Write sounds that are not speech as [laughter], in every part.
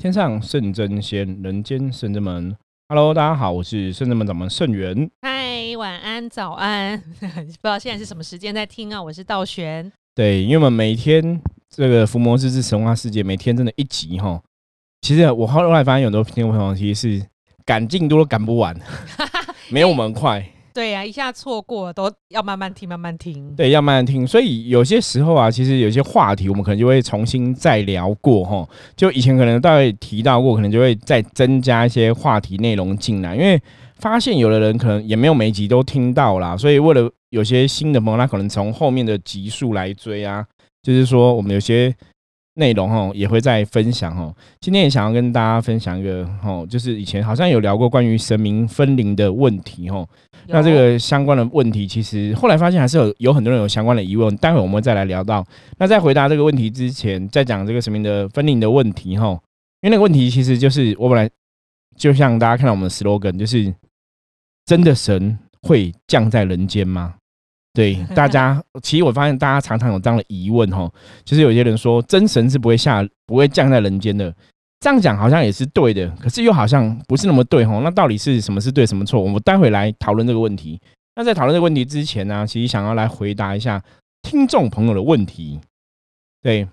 天上圣真仙，人间圣真门。Hello，大家好，我是圣真门掌门圣元。嗨，晚安，早安，[laughs] 不知道现在是什么时间在听啊？我是道玄。对，因为我们每天这个伏魔之之神话世界，每天真的一集哈。其实我后来发现，很多听众朋友其实是赶进度都赶不完，[laughs] 没有我们快。对呀，一下错过都要慢慢听，慢慢听。对，要慢慢听。所以有些时候啊，其实有些话题我们可能就会重新再聊过哈。就以前可能大概提到过，可能就会再增加一些话题内容进来。因为发现有的人可能也没有每集都听到啦，所以为了有些新的朋友，他可能从后面的集数来追啊。就是说，我们有些。内容哈也会在分享哈，今天也想要跟大家分享一个哈，就是以前好像有聊过关于神明分灵的问题哈。那这个相关的问题，其实后来发现还是有有很多人有相关的疑问，待会我们再来聊到。那在回答这个问题之前，在讲这个神明的分灵的问题哈，因为那个问题其实就是我本来就像大家看到我们的 slogan，就是真的神会降在人间吗？对 [laughs] 大家，其实我发现大家常常有这样的疑问哈，就是有些人说真神是不会下、不会降在人间的，这样讲好像也是对的，可是又好像不是那么对哈。那到底是什么是对，什么错？我们待会来讨论这个问题。那在讨论这个问题之前呢，其实想要来回答一下听众朋友的问题，对。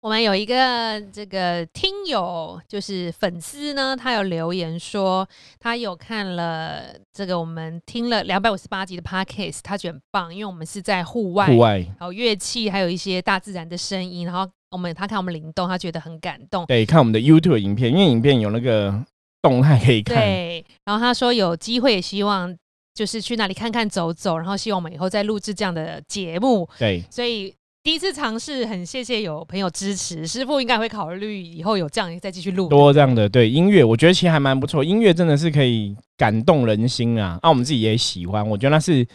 我们有一个这个听友，就是粉丝呢，他有留言说，他有看了这个我们听了两百五十八集的 podcast，他觉得很棒，因为我们是在户外，户外，然后乐器还有一些大自然的声音，然后我们他看我们灵动，他觉得很感动。对，看我们的 YouTube 影片，因为影片有那个动态可以看。对，然后他说有机会也希望就是去那里看看走走，然后希望我们以后再录制这样的节目。对，所以。第一次尝试，很谢谢有朋友支持，师傅应该会考虑以后有这样再继续录多这样的对音乐，我觉得其实还蛮不错，音乐真的是可以感动人心啊，啊我们自己也喜欢，我觉得那是。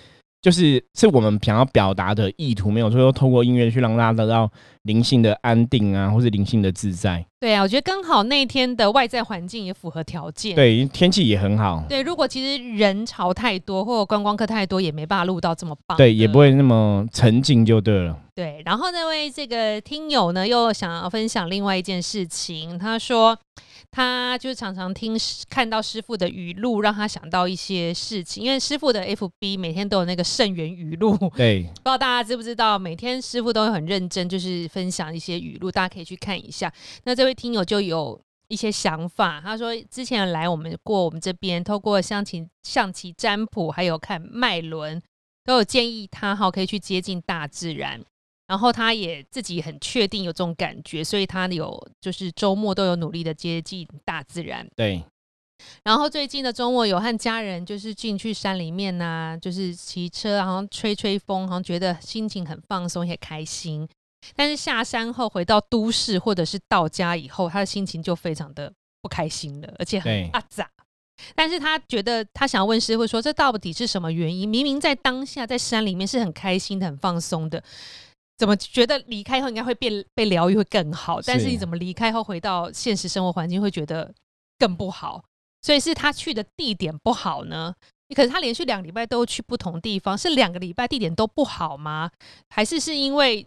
就是是我们想要表达的意图，没有说透过音乐去让大家得到灵性的安定啊，或是灵性的自在。对啊，我觉得刚好那一天的外在环境也符合条件。对，天气也很好。对，如果其实人潮太多或者观光客太多，也没办法录到这么棒。对，也不会那么沉静就对了。对，然后那位这个听友呢，又想要分享另外一件事情，他说。他就是常常听看到师傅的语录，让他想到一些事情。因为师傅的 FB 每天都有那个圣元语录，对，[laughs] 不知道大家知不知道，每天师傅都会很认真，就是分享一些语录，大家可以去看一下。那这位听友就有一些想法，他说之前来我们过我们这边，透过象棋、象棋占卜，还有看脉轮，都有建议他哈可以去接近大自然。然后他也自己很确定有这种感觉，所以他有就是周末都有努力的接近大自然。对。然后最近的周末有和家人就是进去山里面呐，就是骑车，然后吹吹风，好像觉得心情很放松也开心。但是下山后回到都市或者是到家以后，他的心情就非常的不开心了，而且很阿杂。但是他觉得他想要问师傅说，这到底是什么原因？明明在当下在山里面是很开心的、很放松的。怎么觉得离开后应该会变被疗愈会更好？但是你怎么离开后回到现实生活环境会觉得更不好？所以是他去的地点不好呢？你可是他连续两个礼拜都去不同地方，是两个礼拜地点都不好吗？还是是因为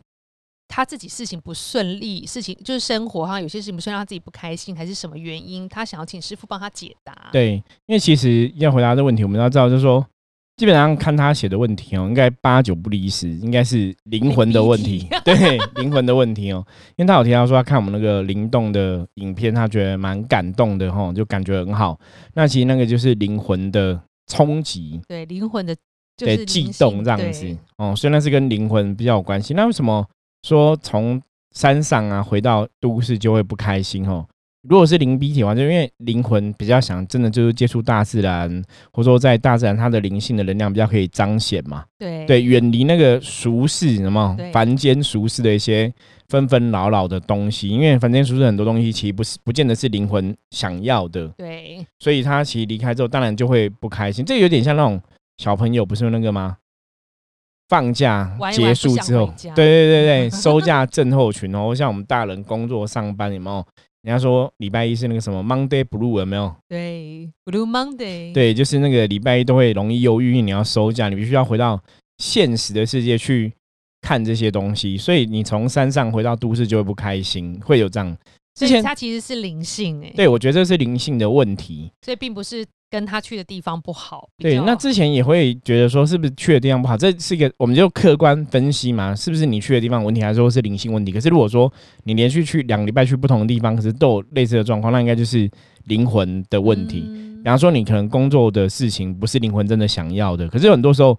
他自己事情不顺利，事情就是生活上有些事情不顺，让他自己不开心，还是什么原因？他想要请师傅帮他解答。对，因为其实要回答这个问题，我们要知道就是说。基本上看他写的问题哦，应该八九不离十，应该是灵魂的问题。[laughs] 对，灵魂的问题哦，因为他有提到说他看我们那个灵动的影片，他觉得蛮感动的哈，就感觉很好。那其实那个就是灵魂的冲击，对，灵魂的对悸动这样子哦，所以那是跟灵魂比较有关系。那为什么说从山上啊回到都市就会不开心哦？如果是灵逼体话，就因为灵魂比较想，真的就是接触大自然，或者说在大自然它的灵性的能量比较可以彰显嘛。对对，远离那个俗世什么凡间俗世的一些纷纷扰扰的东西，因为凡间俗世很多东西其实不是不见得是灵魂想要的。对，所以他其实离开之后，当然就会不开心。这有点像那种小朋友，不是那个吗？放假结束之后，对对对对，[laughs] 收假症候群哦，像我们大人工作上班有没有？人家说礼拜一是那个什么 Monday Blue 有没有？对，Blue Monday。对，就是那个礼拜一都会容易忧郁，你要收假，你必须要回到现实的世界去看这些东西，所以你从山上回到都市就会不开心，会有这样。之前它其实是灵性哎，对我觉得这是灵性的问题，所以并不是跟他去的地方不好。对，那之前也会觉得说是不是去的地方不好，这是一个我们就客观分析嘛，是不是你去的地方问题，还是说是灵性问题？可是如果说你连续去两个礼拜去不同的地方，可是都有类似的状况，那应该就是灵魂的问题。比方说你可能工作的事情不是灵魂真的想要的，可是很多时候。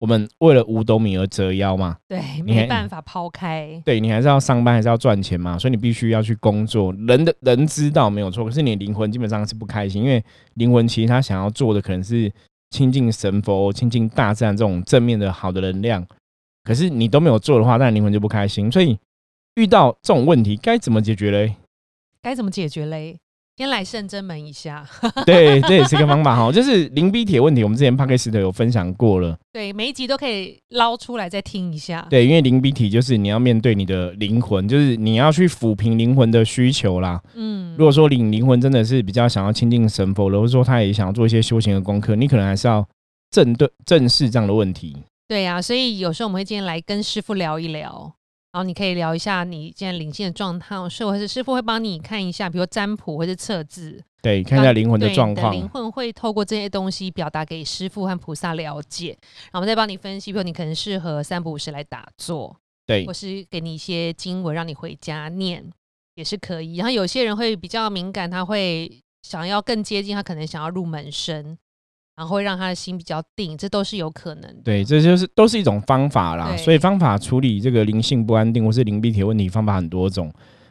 我们为了五斗米而折腰嘛？对，没办法抛开。对你还是要上班，还是要赚钱嘛？所以你必须要去工作。人的人知道没有错，可是你灵魂基本上是不开心，因为灵魂其实他想要做的可能是亲近神佛、亲近大自然这种正面的好的能量。可是你都没有做的话，那灵魂就不开心。所以遇到这种问题该怎么解决嘞？该怎么解决嘞？先来圣真门一下，[laughs] 对，这也是个方法哈。就是零逼铁问题，我们之前 p a 斯 k 有分享过了。对，每一集都可以捞出来再听一下。对，因为零逼体就是你要面对你的灵魂，就是你要去抚平灵魂的需求啦。嗯，如果说你灵魂真的是比较想要亲近神佛，或者说他也想要做一些修行的功课，你可能还是要正对正视这样的问题。对呀，所以有时候我们会今天来跟师傅聊一聊。然后你可以聊一下你现在灵性的状态，是或是师傅会帮你看一下，比如占卜或者测字，对，看一下灵魂的状况。灵魂会透过这些东西表达给师傅和菩萨了解，然后我们再帮你分析，比如你可能适合三不五时来打坐，对，或是给你一些经文让你回家念也是可以。然后有些人会比较敏感，他会想要更接近，他可能想要入门身。然后会让他的心比较定，这都是有可能。对，这就是都是一种方法啦。所以方法处理这个灵性不安定或是灵闭铁问题方法很多种。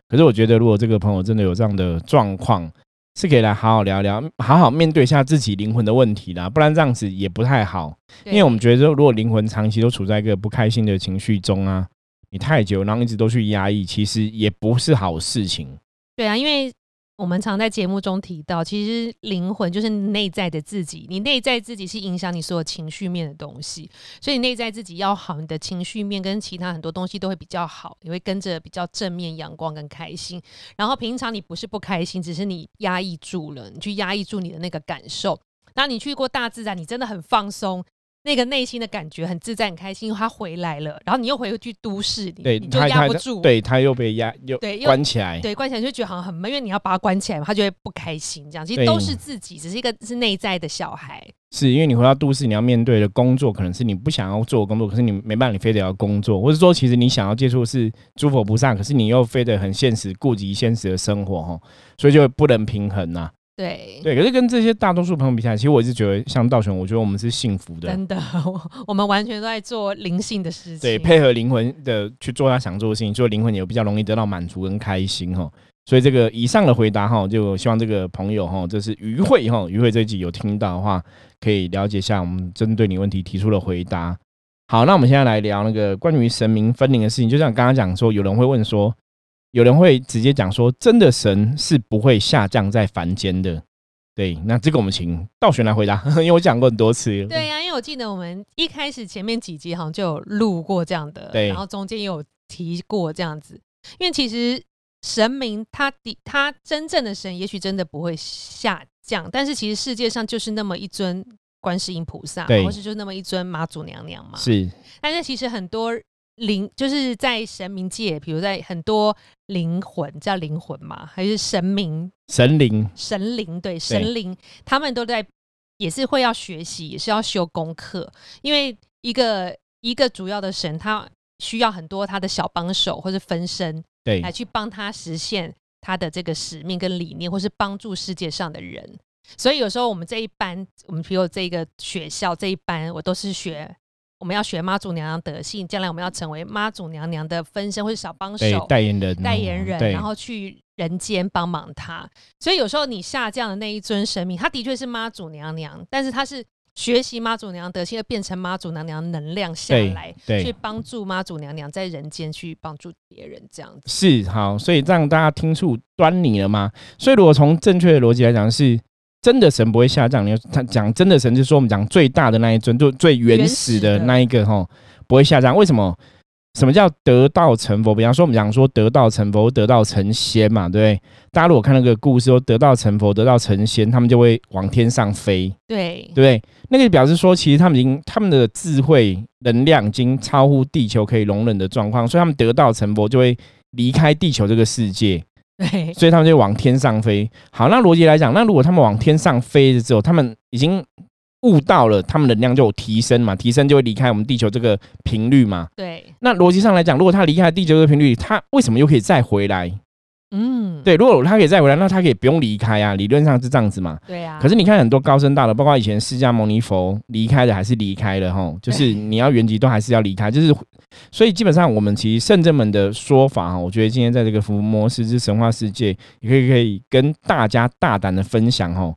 可是我觉得，如果这个朋友真的有这样的状况，是可以来好好聊聊，好好面对一下自己灵魂的问题啦。不然这样子也不太好。因为我们觉得，如果灵魂长期都处在一个不开心的情绪中啊，你太久，然后一直都去压抑，其实也不是好事情。对啊，因为。我们常在节目中提到，其实灵魂就是内在的自己，你内在自己是影响你所有情绪面的东西，所以你内在自己要好，你的情绪面跟其他很多东西都会比较好，你会跟着比较正面、阳光跟开心。然后平常你不是不开心，只是你压抑住了，你去压抑住你的那个感受。那你去过大自然，你真的很放松。那个内心的感觉很自在、很开心，他回来了，然后你又回去都市里，你就压不住，对他又被压又对关起来，对关起来就觉得好像很闷，因为你要把他关起来，他就会不开心。这样其实都是自己，只是一个是内在的小孩。是因为你回到都市，你要面对的工作可能是你不想要做的工作，可是你没办法，你非得要工作，或者说其实你想要接触是诸佛菩萨，可是你又非得很现实，顾及现实的生活哈，所以就不能平衡呐。对对，可是跟这些大多数朋友比起来，其实我一直觉得，像道玄，我觉得我们是幸福的。真的，[laughs] 我们完全都在做灵性的事情，对，配合灵魂的去做他想做的事情，所以灵魂也比较容易得到满足跟开心哈。所以这个以上的回答哈，就希望这个朋友哈，这是于慧哈，于慧这一集有听到的话，可以了解一下我们针对你问题提出的回答。好，那我们现在来聊那个关于神明分灵的事情，就像刚刚讲说，有人会问说。有人会直接讲说，真的神是不会下降在凡间的。对，那这个我们请道玄来回答，[laughs] 因为我讲过很多次。对呀，因为我记得我们一开始前面几集好像就有录过这样的，然后中间也有提过这样子。因为其实神明他的他真正的神，也许真的不会下降，但是其实世界上就是那么一尊观世音菩萨，或是就那么一尊妈祖娘娘嘛。是，但是其实很多。灵就是在神明界，比如在很多灵魂叫灵魂嘛，还是神明、神灵、神灵对神灵，他们都在也是会要学习，也是要修功课，因为一个一个主要的神，他需要很多他的小帮手或者分身，对，来去帮他实现他的这个使命跟理念，或是帮助世界上的人。所以有时候我们这一班，我们比如这个学校这一班，我都是学。我们要学妈祖娘娘德性，将来我们要成为妈祖娘娘的分身或者小帮手、代言人、代言人，然后去人间帮忙她。所以有时候你下降的那一尊神明，他的确是妈祖娘娘，但是他是学习妈祖娘娘德性，而变成妈祖娘娘能量下来，去帮助妈祖娘娘在人间去帮助别人，这样子是好。所以让大家听出端倪了吗？所以如果从正确的逻辑来讲是。真的神不会下降。你他讲真的神，就是说我们讲最大的那一尊，就最原始的那一个哈，不会下降。为什么？什么叫得道成佛？比方说我们讲说得道成佛、得道成仙嘛，对不对？大家如果看那个故事，说得道成佛、得道成仙，他们就会往天上飞，对对不对？那个表示说，其实他们已经他们的智慧能量已经超乎地球可以容忍的状况，所以他们得道成佛就会离开地球这个世界。[laughs] 对，所以他们就往天上飞。好，那逻辑来讲，那如果他们往天上飞了之后，他们已经悟到了，他们能量就有提升嘛，提升就会离开我们地球这个频率嘛。对，那逻辑上来讲，如果他离开地球这个频率，他为什么又可以再回来？嗯，对，如果他可以再回来，那他可以不用离开啊，理论上是这样子嘛。对啊。可是你看很多高僧大德，包括以前释迦牟尼佛离开的还是离开了哈，就是你要原籍都还是要离开，[laughs] 就是所以基本上我们其实圣正们的说法哈，我觉得今天在这个伏魔师之神话世界，也可以可以跟大家大胆的分享哈，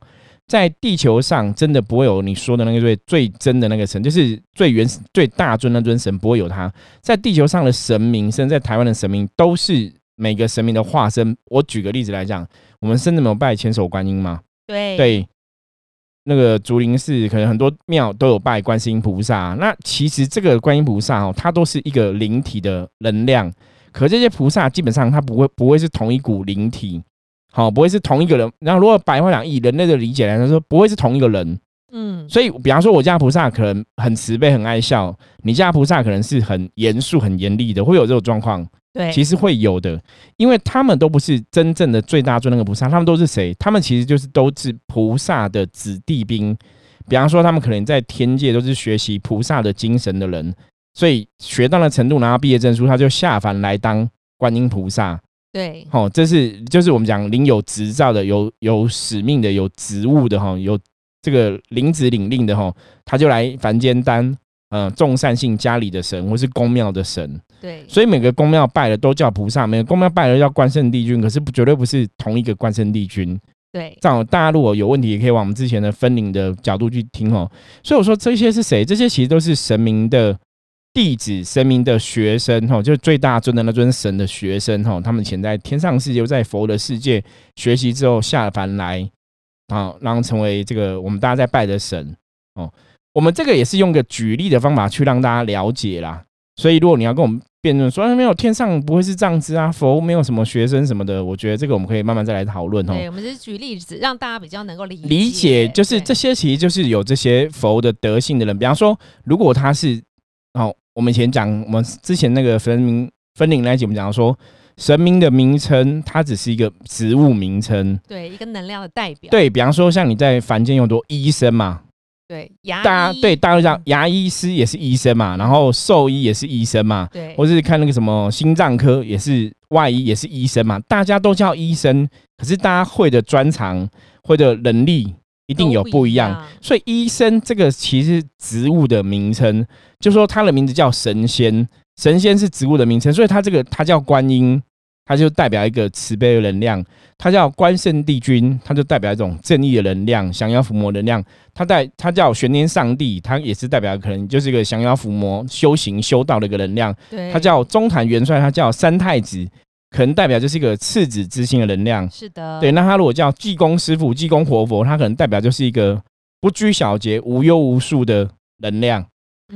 在地球上真的不会有你说的那个最最真的那个神，就是最原始最大尊那尊神不会有他，在地球上的神明，甚至在台湾的神明都是。每个神明的化身，我举个例子来讲，我们甚至没有拜千手观音吗？对对，那个竹林寺可能很多庙都有拜观世音菩萨。那其实这个观音菩萨哦，它都是一个灵体的能量。可这些菩萨基本上它不会不会是同一股灵体，好，不会是同一个人。然后如果白话讲以人类的理解来说，不会是同一个人。嗯，所以比方说，我家菩萨可能很慈悲、很爱笑，你家菩萨可能是很严肃、很严厉的，会有这种状况。对，其实会有的，因为他们都不是真正的最大尊那个菩萨，他们都是谁？他们其实就是都是菩萨的子弟兵。比方说，他们可能在天界都是学习菩萨的精神的人，所以学到了程度，拿到毕业证书，他就下凡来当观音菩萨。对，好，这是就是我们讲领有执照的、有有使命的、有职务的哈，有这个领旨领令的哈，他就来凡间当嗯众善信家里的神，或是公庙的神。对，所以每个宫庙拜的都叫菩萨，每个宫庙拜的叫关圣帝君，可是不绝对不是同一个关圣帝君。对，这样大家如果有问题，也可以往我们之前的分灵的角度去听哦。所以我说这些是谁？这些其实都是神明的弟子、神明的学生哈，就是最大尊的那尊神的学生哈。他们潜在天上世界，在佛的世界学习之后下凡来啊，然后成为这个我们大家在拜的神哦。我们这个也是用个举例的方法去让大家了解啦。所以如果你要跟我们辩论说没有天上不会是这样子啊，佛没有什么学生什么的，我觉得这个我们可以慢慢再来讨论哦。对，我们是举例子，让大家比较能够理理解，就是这些其实就是有这些佛的德性的人。比方说，如果他是哦，我们以前讲，我们之前那个分明分灵那节目讲说，神明的名称它只是一个职务名称，对，一个能量的代表。对比方说，像你在凡间有多医生嘛。对，牙大家对大家都讲，牙医师也是医生嘛，然后兽医也是医生嘛，对，或是看那个什么心脏科也是外医也是医生嘛，大家都叫医生，可是大家会的专长会的能力一定有不一样，所以医生这个其实植物的名称，就说他的名字叫神仙，神仙是植物的名称，所以它这个它叫观音。它就代表一个慈悲的能量，它叫关圣帝君，它就代表一种正义的能量，降妖伏魔能量。它代它叫玄天上帝，它也是代表可能就是一个降妖伏魔、修行修道的一个能量。对，它叫中坛元帅，它叫三太子，可能代表就是一个赤子之心的能量。是的，对。那他如果叫济公师傅、济公活佛，他可能代表就是一个不拘小节、无忧无束的能量。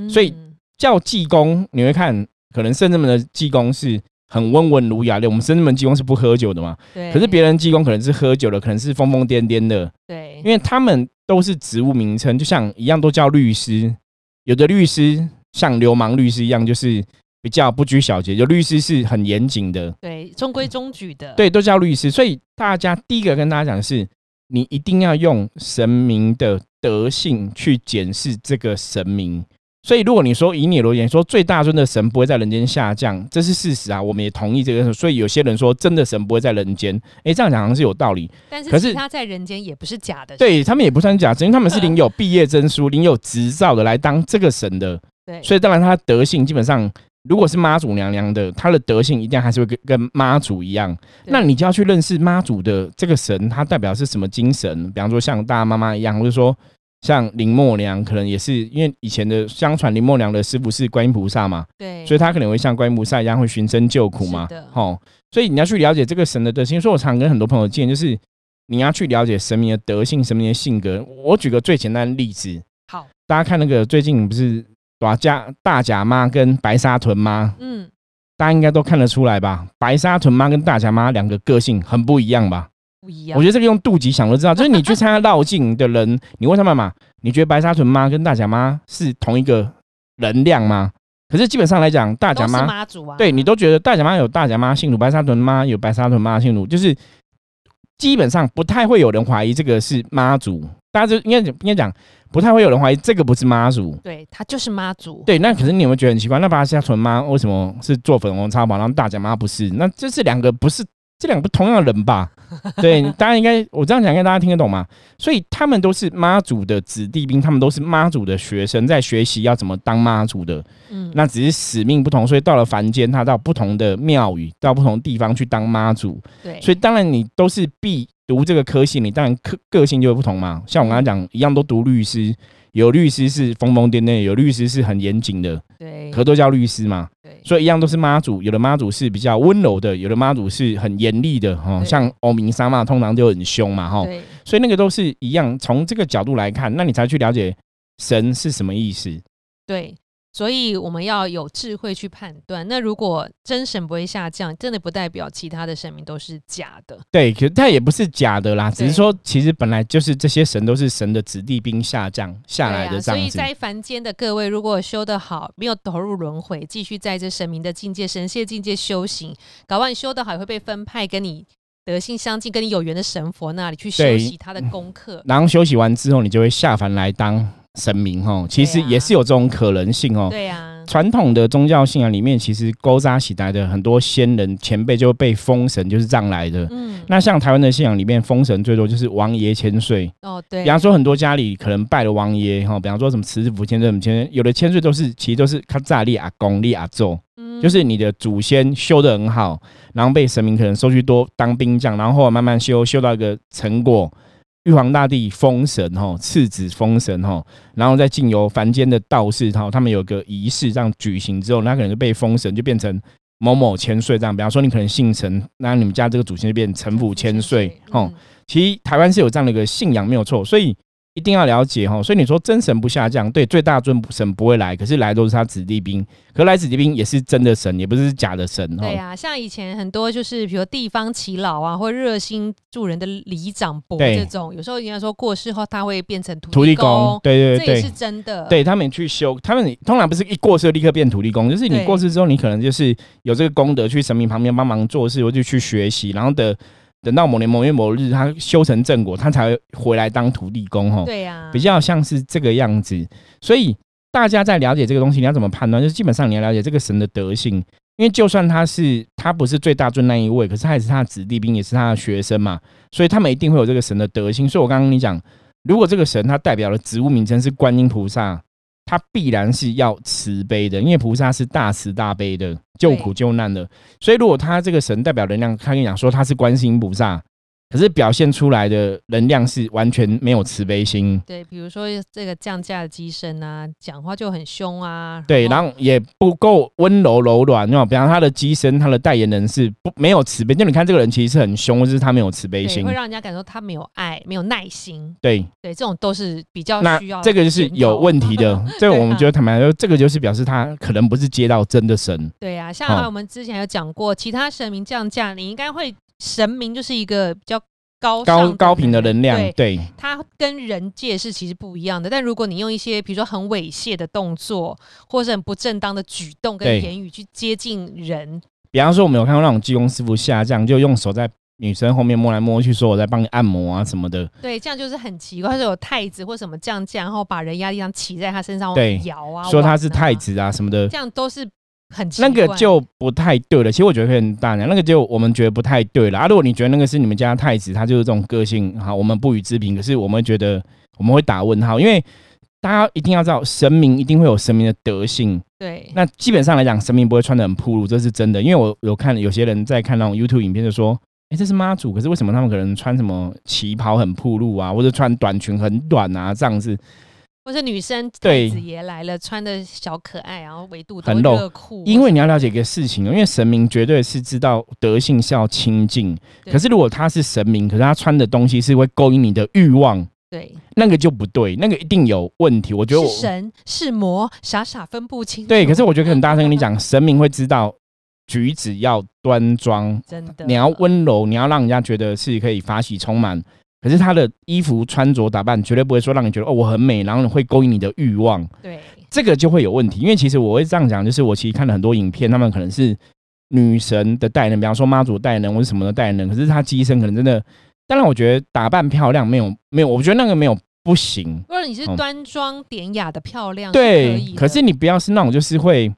所以叫济公，你会看，可能圣人们的济公是。很温文儒雅的，我们深圳门济公是不喝酒的嘛？对。可是别人济公可能是喝酒的，可能是疯疯癫癫的。对。因为他们都是职务名称，就像一样都叫律师。有的律师像流氓律师一样，就是比较不拘小节。有律师是很严谨的，对，中规中矩的。对，都叫律师。所以大家第一个跟大家讲的是，你一定要用神明的德性去检视这个神明。所以，如果你说以你而言说最大尊的神不会在人间下降，这是事实啊，我们也同意这个。所以有些人说真的神不会在人间，哎，这样讲好像是有道理。但是，可是他在人间也不是假的，对他们也不算假，因为他们是领有毕业证书、领有执照的来当这个神的。对，所以当然他德性基本上，如果是妈祖娘娘的，他的德性一定还是会跟跟妈祖一样。那你就要去认识妈祖的这个神，他代表是什么精神？比方说像大妈妈一样，或者说。像林默娘可能也是因为以前的相传林默娘的师傅是观音菩萨嘛，对，所以他可能会像观音菩萨一样会寻声救苦嘛，哦，所以你要去了解这个神的德性。所以我常跟很多朋友建议，就是你要去了解神明的德性、神明的性格。我举个最简单的例子，好，大家看那个最近不是大甲大甲妈跟白沙屯妈，嗯，大家应该都看得出来吧？白沙屯妈跟大甲妈两个个性很不一样吧？不一样，我觉得这个用肚脐想都知道，就是你去参加绕境的人，[laughs] 你问他们嘛，你觉得白沙屯妈跟大甲妈是同一个能量吗？可是基本上来讲，大甲妈妈祖啊，对你都觉得大甲妈有大甲妈信徒，白沙屯妈有白沙屯妈信徒，就是基本上不太会有人怀疑这个是妈祖，大家就应该应该讲不太会有人怀疑这个不是妈祖。对，他就是妈祖，对，那可是你有没有觉得很奇怪？那白沙屯妈为什么是做粉红超跑，然后大甲妈不是？那这是两个不是这两个不同样的人吧？[laughs] 对，大家应该我这样讲，应该大家听得懂吗？所以他们都是妈祖的子弟兵，他们都是妈祖的学生，在学习要怎么当妈祖的。嗯，那只是使命不同，所以到了凡间，他到不同的庙宇，到不同地方去当妈祖。对，所以当然你都是必读这个科系，你当然个个性就会不同嘛。像我刚刚讲，一样都读律师，有律师是疯疯癫癫，有律师是很严谨的，对可都叫律师嘛。对所以一样都是妈祖，有的妈祖是比较温柔的，有的妈祖是很严厉的哈。对像欧明沙嘛，通常就很凶嘛哈。对所以那个都是一样，从这个角度来看，那你才去了解神是什么意思。对，所以我们要有智慧去判断。那如果真神不会下降，真的不代表其他的神明都是假的。对，可是它也不是假的啦，只是说其实本来就是这些神都是神的子弟兵下降下来的啊，所以的这样子。在凡间的各位，如果修得好，没有投入轮回，继续在这神明的境界、神界境界修行，搞完修得好，也会被分派跟你德性相近、跟你有缘的神佛那里去修对习他的功课。然后休息完之后，你就会下凡来当神明哦。其实也是有这种可能性哦。对啊，传统的宗教信仰里面，其实勾扎起来的很多先人前辈就被封神，就是这样来的。嗯，那像台湾的信仰里面，封神最多就是王爷千岁。哦对比，方说，很多家里可能拜了王爷哈，比方说什么慈福千岁、什么千岁，有的千岁都是其实都是卡扎利阿公、利阿祖，嗯就是你的祖先修得很好，然后被神明可能收去多当兵将，然后后来慢慢修修到一个成果，玉皇大帝封神哈，赐子封神哈，然后再经由凡间的道士哈，他们有个仪式这样举行之后，那可能就被封神，就变成某某千岁这样。比方说你可能姓陈，那你们家这个祖先就变陈府千岁哦。嗯其实台湾是有这样的一个信仰没有错，所以一定要了解哈。所以你说真神不下降，对，最大尊神不会来，可是来都是他子弟兵，可来子弟兵也是真的神，也不是假的神哈。对啊，像以前很多就是，比如地方耆老啊，或热心助人的里长伯这种，有时候人家说过世后他会变成土土地公公，，对对对这也是真的。对，他们去修，他们通常不是一过世立刻变土地公，就是你过世之后，你可能就是有这个功德去神明旁边帮忙做事，或者去学习，然后的等到某年某月某日他修成正果，他才会回来当土地公吼。对呀，比较像是这个样子，所以大家在了解这个东西，你要怎么判断？就是基本上你要了解这个神的德性，因为就算他是他不是最大尊那一位，可是他也是他的子弟兵，也是他的学生嘛，所以他们一定会有这个神的德性。所以我刚刚跟你讲，如果这个神他代表的植物名称是观音菩萨，他必然是要慈悲的，因为菩萨是大慈大悲的，救苦救难的。所以如果他这个神代表能量，他跟你讲说他是观世音菩萨，可是表现出来的能量是完全没有慈悲心。对，比如说这个降价的机身啊，讲话就很凶啊，对，然后也不够温柔柔软，那比方他的机身，他的代言人是不没有慈悲，就你看这个人其实是很凶，就是他没有慈悲心对会。让人家感受他没有爱，没有耐心。对，对，这种都是比较需要这个就是有问题的。[laughs] 这个我们觉得坦白说，这个就是表示他可能不是接到真的神。对啊，像我们之前有讲过，其他神明降价，你应该会神明就是一个比较高高高频的能量，对，对它跟人界是其实不一样的。但如果你用一些比如说很猥亵的动作，或是很不正当的举动跟言语去接近人，比方说，我们有看到那种济公师傅下降，就用手在女生后面摸来摸去，说我在帮你按摩啊什么的。对，这样就是很奇怪。或者有太子或什么降价，然后把人压力上骑在他身上对摇啊，说他是太，子啊什么的，这样都是很奇那个就不太对了。其实我觉得可以很大胆，那个就我们觉得不太对了啊。如果你觉得那个是你们家的太子，他就是这种个性，好，我们不予置评。可是我们会觉得我们会打问号，因为大家一定要知道，神明一定会有神明的德性。对那基本上来讲，神明不会穿的很暴露，这是真的。因为我有看有些人在看那种 [laughs] YouTube 影片，就说。哎、这是妈祖，可是为什么他们可能穿什么旗袍很暴露啊，或者穿短裙很短啊，这样子？或者女生太对子爷来了，穿的小可爱，然后围度很露酷，因为你要了解一个事情哦，因为神明绝对是知道德性是要清净，可是如果他是神明，可是他穿的东西是会勾引你的欲望，对那个就不对，那个一定有问题。我觉得我是神是魔，傻傻分不清楚。对，可是我觉得很大声跟你讲，神明会知道举止要端庄，真的，你要温柔，你要让人家觉得是可以法喜充满。可是他的衣服穿着打扮绝对不会说让你觉得哦我很美，然后会勾引你的欲望。对这个就会有问题。因为其实我会这样讲，就是我其实看了很多影片，他们可能是女神的代言人，比方说妈祖代言人或者什么的代言人，可是她机身可能真的，当然我觉得打扮漂亮没有没有，我觉得那个没有不行。或者你是端庄典雅的漂亮，对，可可是你不要是那种就是会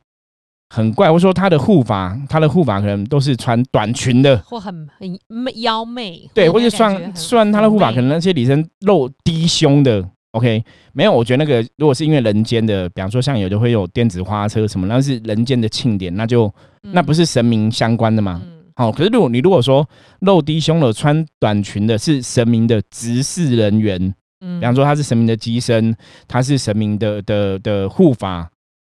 很怪，或者说他的护法，他的护法可能都是穿短裙的，或很很媚妖媚，对，或者算算他的护法，可能那些女生露低胸的。OK，没有，我觉得那个如果是因为人间的，比方说像有的会有电子花车什么，那是人间的庆典，那就那不是神明相关的嘛。嗯。好、可是如果你如果说露低胸的、穿短裙的，是神明的执事人员，嗯。比方说他是神明的机身，他是神明的的的护法，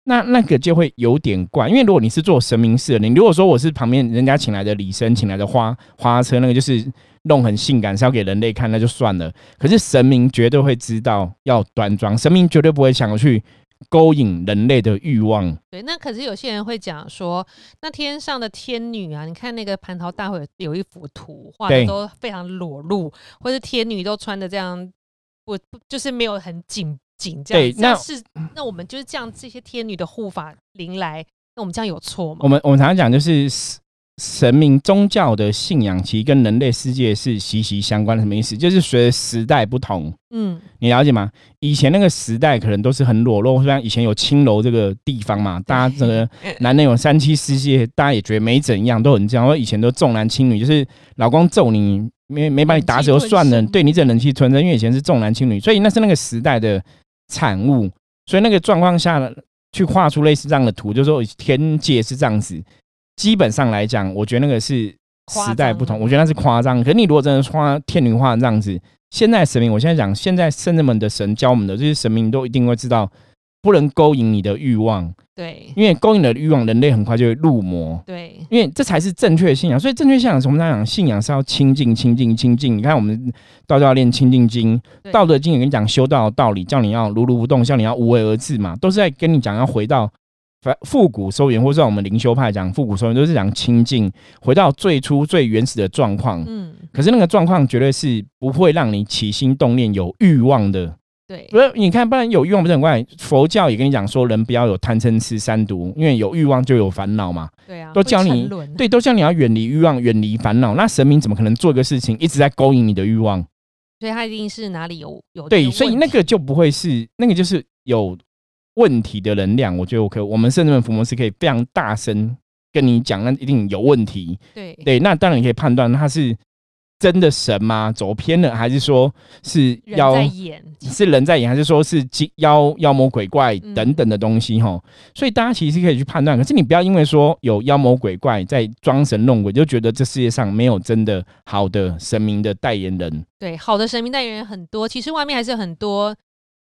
那那个就会有点怪。因为如果你是做神明事的，你如果说我是旁边人家请来的礼生，请来的花花车，那个就是弄很性感，是要给人类看，那就算了。可是神明绝对会知道要端庄，神明绝对不会想要去勾引人类的欲望。对，那可是有些人会讲说，那天上的天女啊，你看那个蟠桃大会有一幅图画的都非常裸露，或是天女都穿的这样，不不就是没有很紧紧这样。对那是那我们就是这样，这些天女的护法临来，那我们这样有错吗我？们我们常常讲，就是神神明宗教的信仰，其实跟人类世界是息息相关的。什么意思？就是随着时代不同，嗯，你了解吗？以前那个时代可能都是很裸露，虽然以前有青楼这个地方嘛，大家这个 [laughs] 男人有三妻四妾，大家也觉得没怎样，都很这样。说以前都重男轻女，就是老公揍你没没把你打死就算了，对你只忍气吞声，因为以前是重男轻女，所以那是那个时代的产物。所以那个状况下呢，去画出类似这样的图，就是说天界是这样子。基本上来讲，我觉得那个是时代不同，我觉得那是夸张。可是你如果真的画天女画这样子，现在神明，我现在讲，现在圣人们的神教我们的这些神明都一定会知道，不能勾引你的欲望，对因为勾引你的欲望，人类很快就会入魔。对，因为这才是正确的信仰，所以正确信仰是我们在讲信仰是要清净、清净、清净。你看我们道教练《清净经》，《道德经》也跟你讲修道的道理，叫你要如如不动，叫你要无为而治嘛，都是在跟你讲要回到反复古收元，或者说我们灵修派讲复古收元，都是讲清净，回到最初最原始的状况。嗯，可是那个状况绝对是不会让你起心动念有欲望的。对不是，你看，不然有欲望不是很怪？佛教也跟你讲说，人不要有贪嗔痴三毒，因为有欲望就有烦恼嘛。对啊，都教你对，都教你要远离欲望，远离烦恼。那神明怎么可能做一个事情一直在勾引你的欲望？所以他一定是哪里有有对，所以那个就不会是那个就是有问题的能量。我觉得我可以我们圣人福摩斯可以非常大声跟你讲，那一定有问题。对对，那当然你可以判断他是真的神吗？走偏了，还是说是人妖在演，是人在演，还是说是妖妖魔鬼怪嗯等等的东西哈、所以大家其实可以去判断，可是你不要因为说有妖魔鬼怪在装神弄鬼，就觉得这世界上没有真的好的神明的代言人。对，好的神明代言人很多，其实外面还是很多。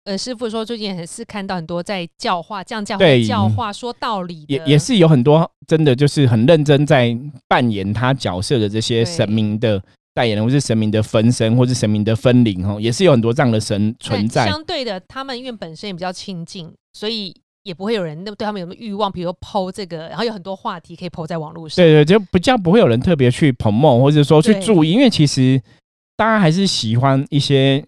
呃，师傅说最近也是看到很多在教化、这样教化教化、说道理，也也是有很多真的就是很认真在扮演他角色的这些神明的代言人，或是神明的分身，或是神明的分灵哈，也是有很多这样的神存在。相对的，他们因为本身也比较亲近，所以也不会有人那对他们有什么欲望，比如说剖这个，然后有很多话题可以剖在网络上。对对，就比较不会有人特别去 promote，或者说去注意，因为其实大家还是喜欢一些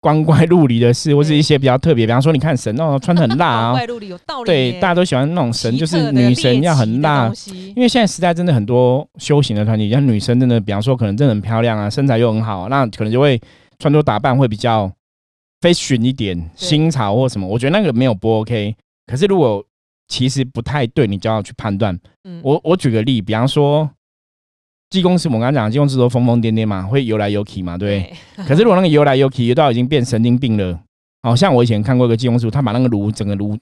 光怪陆离的事，或是一些比较特别，比方说你看神哦 [laughs] 穿的很辣啊，光怪陆离有道理对，大家都喜欢那种神，就是女神要很辣。因为现在时代真的很多修行的团体，像女生真的，比方说可能真的很漂亮啊，身材又很好，那可能就会穿着打扮会比较 fashion 一点，新潮或什么，我觉得那个没有不 OK。可是如果其实不太对，你就要去判断。嗯。我我举个例，比方说，技工师我刚刚讲，技工师都疯疯癫癫嘛，会游来游去嘛，对不对。[laughs] 可是如果那个游来游去，游到已经变神经病了，好像我以前看过一个技工师，他把那个炉整个炉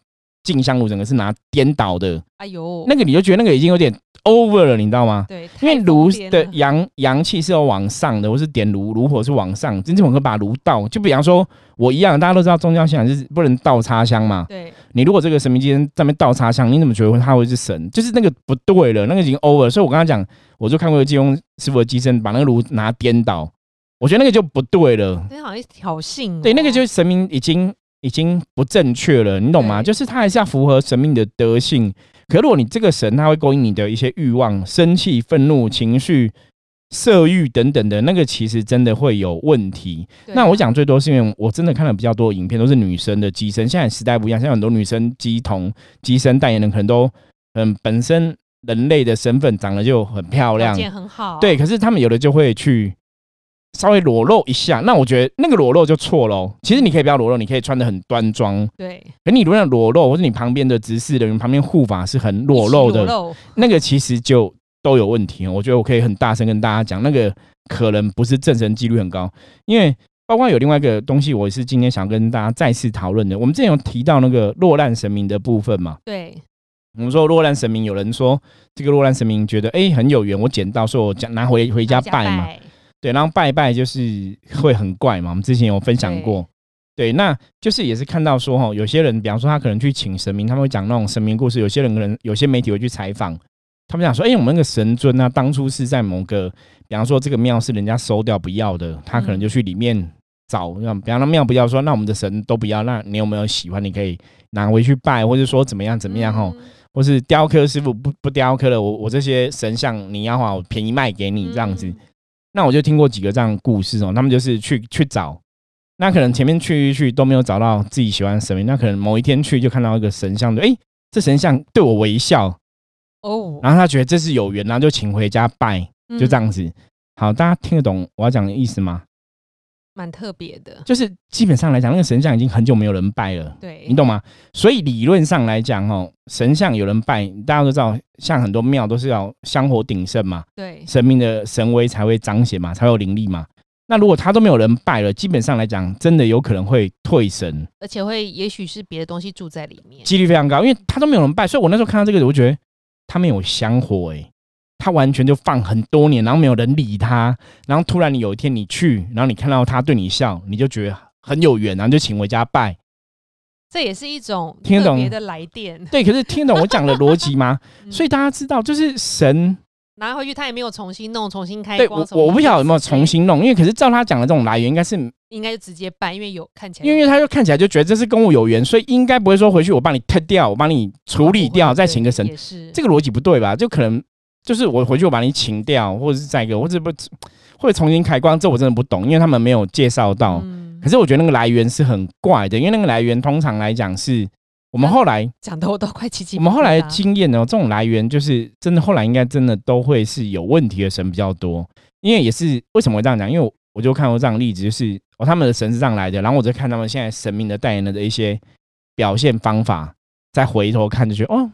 静香炉整个是拿颠倒的，哎呦，那个你就觉得那个已经有点 over 了，你知道吗？对，因为太炉的阳阳气是要往上的，或是点炉炉火是往上，真正我可以把炉倒。就比方说我一样，大家都知道宗教信仰是不能倒插香嘛。对你如果这个神明今天在那边倒插香，你怎么觉得他会是神？就是那个不对了，那个已经 over 了。所以我刚刚讲，我就看过金庸师傅的机身把那个炉拿颠倒，我觉得那个就不对了。那好像挑衅哦，对，那个就是神明已经已经不正确了，你懂吗？就是他还是要符合神明的德性。可如果你这个神他会勾引你的一些欲望、生气、愤怒、情绪，色欲等等的那个，其实真的会有问题。对那我讲最多是因为我真的看了比较多影片，都是女生的机身。现在时代不一样，现在很多女生机童、机身代言人可能都嗯本身人类的身份长得就很漂条亮，件很好，对，可是他们有的就会去稍微裸露一下，那我觉得那个裸露就错喽。其实你可以不要裸露，你可以穿的很端庄。对，可你如果裸露，或者你旁边的执事人员旁边护法是很裸露的，[laughs] 那个其实就都有问题哦。我觉得我可以很大声跟大家讲，那个可能不是正神几率很高，因为包括有另外一个东西，我是今天想跟大家再次讨论的。我们之前有提到那个落难神明的部分嘛，对，我们说落难神明，有人说这个落难神明觉得哎、很有缘，我捡到，所以我讲拿回回家拜嘛。对，然后拜拜就是会很怪嘛，我们之前有分享过。对，那就是也是看到说哈，有些人，比方说他可能去请神明，他们会讲那种神明故事。有些人可能有些媒体会去采访，他们想说，哎、我们那个神尊啊，当初是在某个，比方说这个庙是人家收掉不要的，他可能就去里面找，让比方说庙不要说，那我们的神都不要，那你有没有喜欢？你可以拿回去拜，或者说怎么样怎么样哈，嗯。或是雕刻师傅不不雕刻了，我我这些神像你要话，我便宜卖给你这样子。嗯。那我就听过几个这样的故事哦，他们就是去去找，那可能前面去一去都没有找到自己喜欢的神明，那可能某一天去就看到一个神像的，诶，这神像对我微笑，哦，然后他觉得这是有缘，然后就请回家拜，就这样嗯，子。好，大家听得懂我要讲的意思吗？蛮特别的，就是基本上来讲，那个神像已经很久没有人拜了。对，你懂吗？所以理论上来讲，哦，神像有人拜，大家都知道，像很多庙都是要香火鼎盛嘛，对，神明的神威才会彰显嘛，才有灵力嘛。那如果他都没有人拜了，基本上来讲，真的有可能会退神，而且会也许是别的东西住在里面，几率非常高，因为他都没有人拜。所以我那时候看到这个，我觉得他没有香火、欸，他完全就放很多年，然后没有人理他，然后突然你有一天你去，然后你看到他对你笑，你就觉得很有缘，然后就请回家拜。这也是一种听得懂的来电，对，可是听得懂我讲的逻辑吗？[laughs] 嗯所以大家知道，就是神拿回去他也没有重新弄，重新开对光我，我不晓得有没有重新新弄，因为可是照他讲的这种来源，应该是，应该就直接办，因为有看起来，因为他就看起来就觉得这是跟我有缘，所以应该不会说回去我帮你退掉，我帮你处理掉，再请个神，也是这个逻辑不对吧？就可能就是我回去我把你请掉，或者是再一个，或者不或者重新开光，这我真的不懂，因为他们没有介绍到。嗯可是我觉得那个来源是很怪的，因为那个来源通常来讲是我们后来讲的我都快起鸡皮我们后来的经验呢，这种来源就是真的，后来应该真的都会是有问题的神比较多。因为也是为什么会这样讲？因为我我就看过这样的例子，就是哦，他们的神是这样来的，然后我就看他们现在神明的代言人的一些表现方法，再回头看就觉得哦，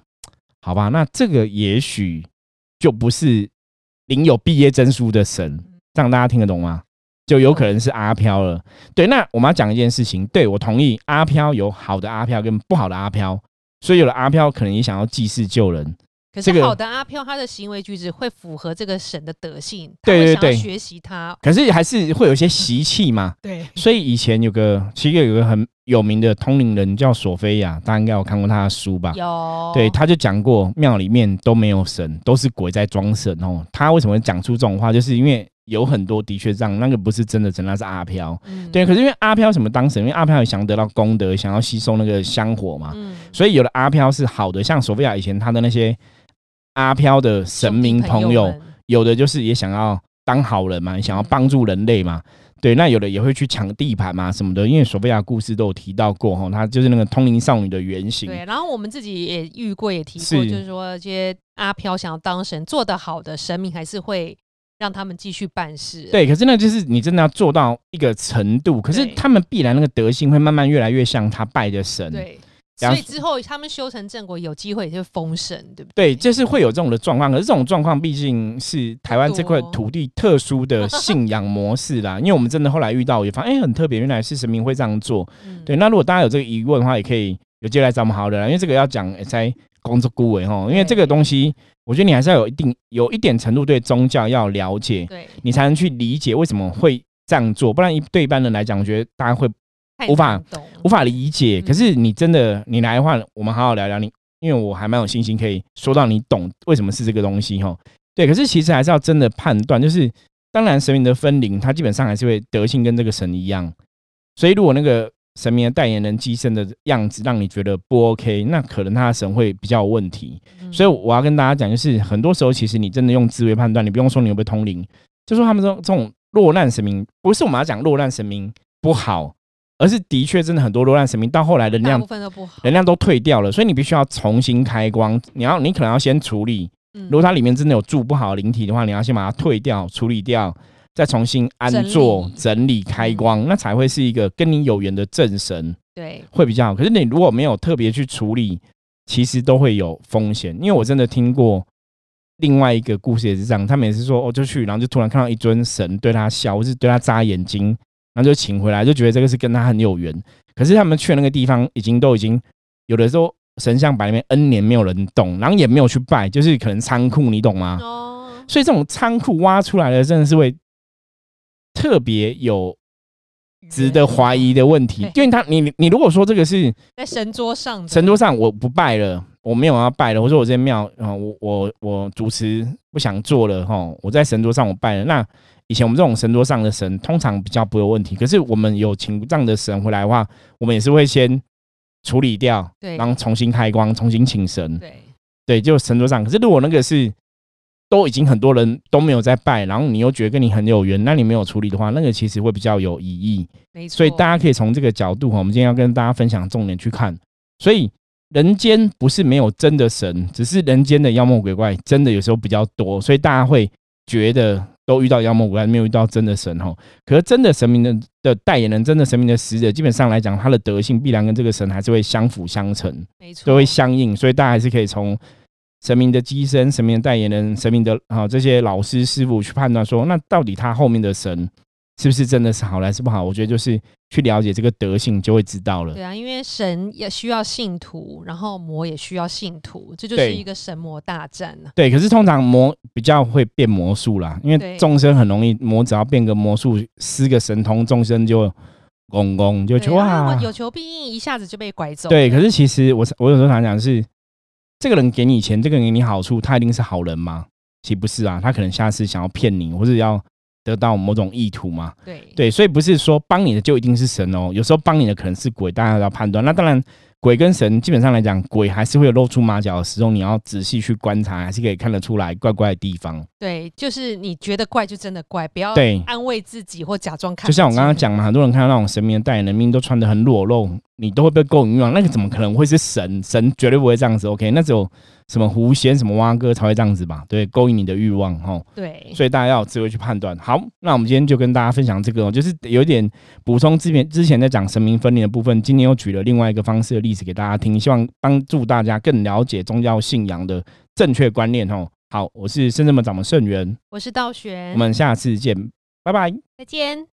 好吧，那这个也许就不是领有毕业证书的神，这样大家听得懂吗？就有可能是阿飘了。对，那我们要讲一件事情，对我同意，阿飘有好的阿飘跟不好的阿飘，所以有了阿飘可能也想要济世救人。可是好的阿飘，他的行为举止会符合这个神的德性，他对对对学习他。可是还是会有一些习气嘛，[laughs] 对，所以以前有个其实有个很有名的通灵人叫索菲亚，大家应该有看过他的书吧？有对，他就讲过庙里面都没有神，都是鬼在装神哦。他为什么会讲出这种话？就是因为有很多的确这样，那个不是真的神，那是阿飘。嗯对，可是因为阿飘什么当神？因为阿飘也想得到功德，想要吸收那个香火嘛，嗯所以有的阿飘是好的，像索菲亚以前他的那些阿飘的神明朋友，们有的就是也想要当好人嘛，想要帮助人类嘛。对，那有的也会去抢地盘嘛什么的，因为索菲亚故事都有提到过哈，她就是那个通灵少女的原型。对，然后我们自己也遇过，也提过，是就是说这些阿飘想要当神，做得好的神明还是会让他们继续办事。对，可是那就是你真的要做到一个程度，可是他们必然那个德性会慢慢越来越像他拜的神。对，所以之后他们修成正果，有机会也就封神，对不对，对？就是会有这种的状况，可是这种状况毕竟是台湾这块土地特殊的信仰模式啦。[laughs] 因为我们真的后来遇到，也发现哎、很特别，原来是神明会这样做。嗯对，那如果大家有这个疑问的话，也可以有机会来找我们好的啦，因为这个要讲也在工作顾问哦，因为这个东西，我觉得你还是要有一定有一点程度对宗教要了解，对，你才能去理解为什么会这样做，不然一对一般人来讲，我觉得大家会太无法无法理解。嗯可是你真的你来的话，我们好好聊聊你，因为我还蛮有信心可以说到你懂为什么是这个东西哈。对，可是其实还是要真的判断，就是当然神明的分灵，它基本上还是会德性跟这个神一样，所以如果那个神明的代言人机身的样子让你觉得不 OK，那可能他的神会比较有问题。嗯所以我要跟大家讲，就是很多时候其实你真的用智慧判断，你不用说你有没有通灵，就说他们说这种落难神明，不是我们要讲落难神明不好，而是的确真的很多落难神明到后来能量。能量都退掉了，所以你必须要重新开光。你要你可能要先处理，嗯如果它里面真的有住不好的灵体的话，你要先把它退掉、处理掉，再重新安坐、整理、开光，那才会是一个跟你有缘的正神。对，会比较好。可是你如果没有特别去处理，其实都会有风险。因为我真的听过另外一个故事也是这样，他每次说哦就去，然后就突然看到一尊神对他笑，或是对他眨眼睛，然后就请回来，就觉得这个是跟他很有缘。可是他们去的那个地方已经都已经有的时候神像摆那边 N 年没有人动，然后也没有去拜，就是可能仓库，你懂吗？哦，所以这种仓库挖出来的真的是会特别有值得怀疑的问题，因为他你你如果说这个是在神桌上，神桌上我不拜了，我没有要拜了，或者我这庙啊、我我我主持不想做了哈，我在神桌上我拜了。那以前我们这种神桌上的神，通常比较不会有问题。可是我们有请这样的神回来的话，我们也是会先处理掉，对然后重新开光，重新请神。对对，就神桌上。可是如果那个是都已经很多人都没有在拜，然后你又觉得跟你很有缘，那你没有处理的话，那个其实会比较有疑义。没错。所以大家可以从这个角度哈，我们今天要跟大家分享重点去看。所以人间不是没有真的神，只是人间的妖魔鬼怪真的有时候比较多，所以大家会觉得都遇到妖魔鬼怪，没有遇到真的神哈。可是真的神明的的代言人，真的神明的使者，基本上来讲，他的德性必然跟这个神还是会相辅相成，没错，都会相应。所以大家还是可以从神明的机身、神明的代言人、神明的啊这些老师师傅去判断说，那到底他后面的神是不是真的是好还是不好？我觉得就是去了解这个德性，就会知道了。对啊，因为神也需要信徒，然后魔也需要信徒，这就是一个神魔大战呢、对，可是通常魔比较会变魔术啦，因为众生很容易魔只要变个魔术，施个神通，众生就公公就哇，有求必应，一下子就被拐走。对。可是其实我我有时候常讲的是，这个人给你钱，这个人给你好处，他一定是好人吗？其实不是啊，他可能下次想要骗你，或者要得到某种意图嘛。对对，所以不是说帮你的就一定是神哦，有时候帮你的可能是鬼，大家要判断。那当然，鬼跟神基本上来讲，鬼还是会有露出马脚的时候，你要仔细去观察，还是可以看得出来怪怪的地方。对，就是你觉得怪就真的怪，不要对安慰自己或假装看。就像我刚刚，讲嘛，很多人看到那种神明的代言人，明明都穿的很裸露，你都会被勾引欲望，那个怎么可能会是神？神绝对不会这样子。OK，那只有什么狐仙、什么蛙哥才会这样子吧？对，勾引你的欲望哈。对，所以大家要有智慧去判断。好，那我们今天就跟大家分享这个、哦，就是有点补充之前之前在讲神明分裂的部分，今天又举了另外一个方式的例子给大家听，希望帮助大家更了解宗教信仰的正确观念哦。好，我是深圳门掌门圣元，我是道玄，我们下次见，拜拜。再见。